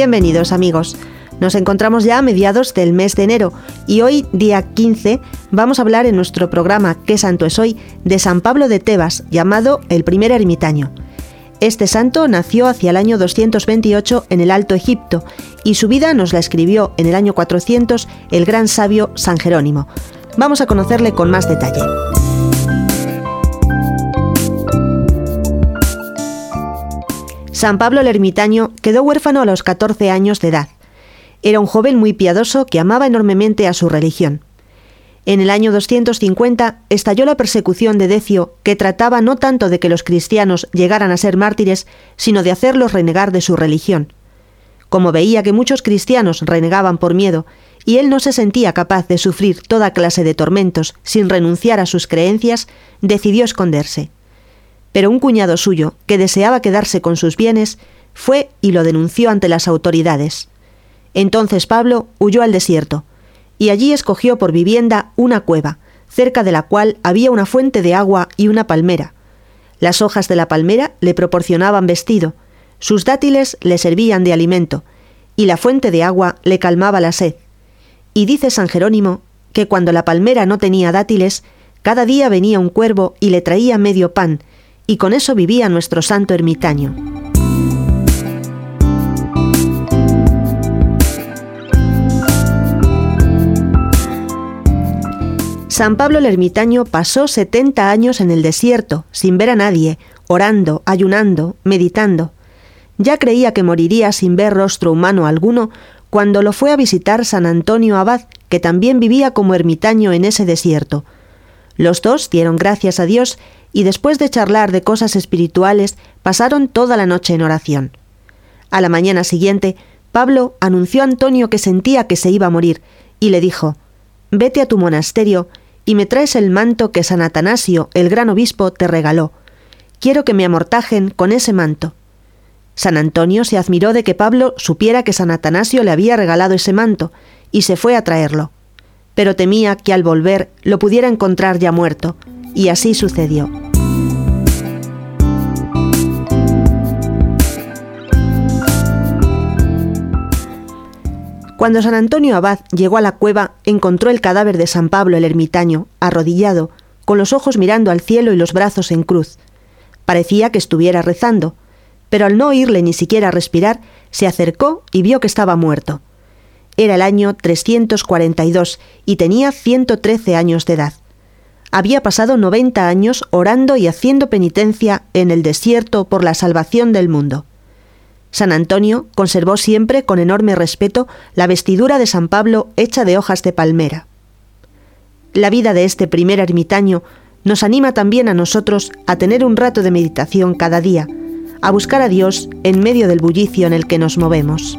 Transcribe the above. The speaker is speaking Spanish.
Bienvenidos amigos. Nos encontramos ya a mediados del mes de enero y hoy, día 15, vamos a hablar en nuestro programa ¿Qué santo es hoy? de San Pablo de Tebas, llamado el primer ermitaño. Este santo nació hacia el año 228 en el Alto Egipto y su vida nos la escribió en el año 400 el gran sabio San Jerónimo. Vamos a conocerle con más detalle. San Pablo el ermitaño quedó huérfano a los 14 años de edad. Era un joven muy piadoso que amaba enormemente a su religión. En el año 250 estalló la persecución de Decio, que trataba no tanto de que los cristianos llegaran a ser mártires, sino de hacerlos renegar de su religión. Como veía que muchos cristianos renegaban por miedo, y él no se sentía capaz de sufrir toda clase de tormentos sin renunciar a sus creencias, decidió esconderse. Pero un cuñado suyo, que deseaba quedarse con sus bienes, fue y lo denunció ante las autoridades. Entonces Pablo huyó al desierto, y allí escogió por vivienda una cueva, cerca de la cual había una fuente de agua y una palmera. Las hojas de la palmera le proporcionaban vestido, sus dátiles le servían de alimento, y la fuente de agua le calmaba la sed. Y dice San Jerónimo que cuando la palmera no tenía dátiles, cada día venía un cuervo y le traía medio pan, y con eso vivía nuestro santo ermitaño. San Pablo el ermitaño pasó 70 años en el desierto, sin ver a nadie, orando, ayunando, meditando. Ya creía que moriría sin ver rostro humano alguno cuando lo fue a visitar San Antonio Abad, que también vivía como ermitaño en ese desierto. Los dos dieron gracias a Dios y después de charlar de cosas espirituales pasaron toda la noche en oración. A la mañana siguiente, Pablo anunció a Antonio que sentía que se iba a morir y le dijo, Vete a tu monasterio y me traes el manto que San Atanasio, el gran obispo, te regaló. Quiero que me amortajen con ese manto. San Antonio se admiró de que Pablo supiera que San Atanasio le había regalado ese manto, y se fue a traerlo. Pero temía que al volver lo pudiera encontrar ya muerto, y así sucedió. Cuando San Antonio Abad llegó a la cueva, encontró el cadáver de San Pablo el ermitaño, arrodillado, con los ojos mirando al cielo y los brazos en cruz. Parecía que estuviera rezando, pero al no oírle ni siquiera respirar, se acercó y vio que estaba muerto. Era el año 342 y tenía 113 años de edad había pasado 90 años orando y haciendo penitencia en el desierto por la salvación del mundo. San Antonio conservó siempre con enorme respeto la vestidura de San Pablo hecha de hojas de palmera. La vida de este primer ermitaño nos anima también a nosotros a tener un rato de meditación cada día, a buscar a Dios en medio del bullicio en el que nos movemos.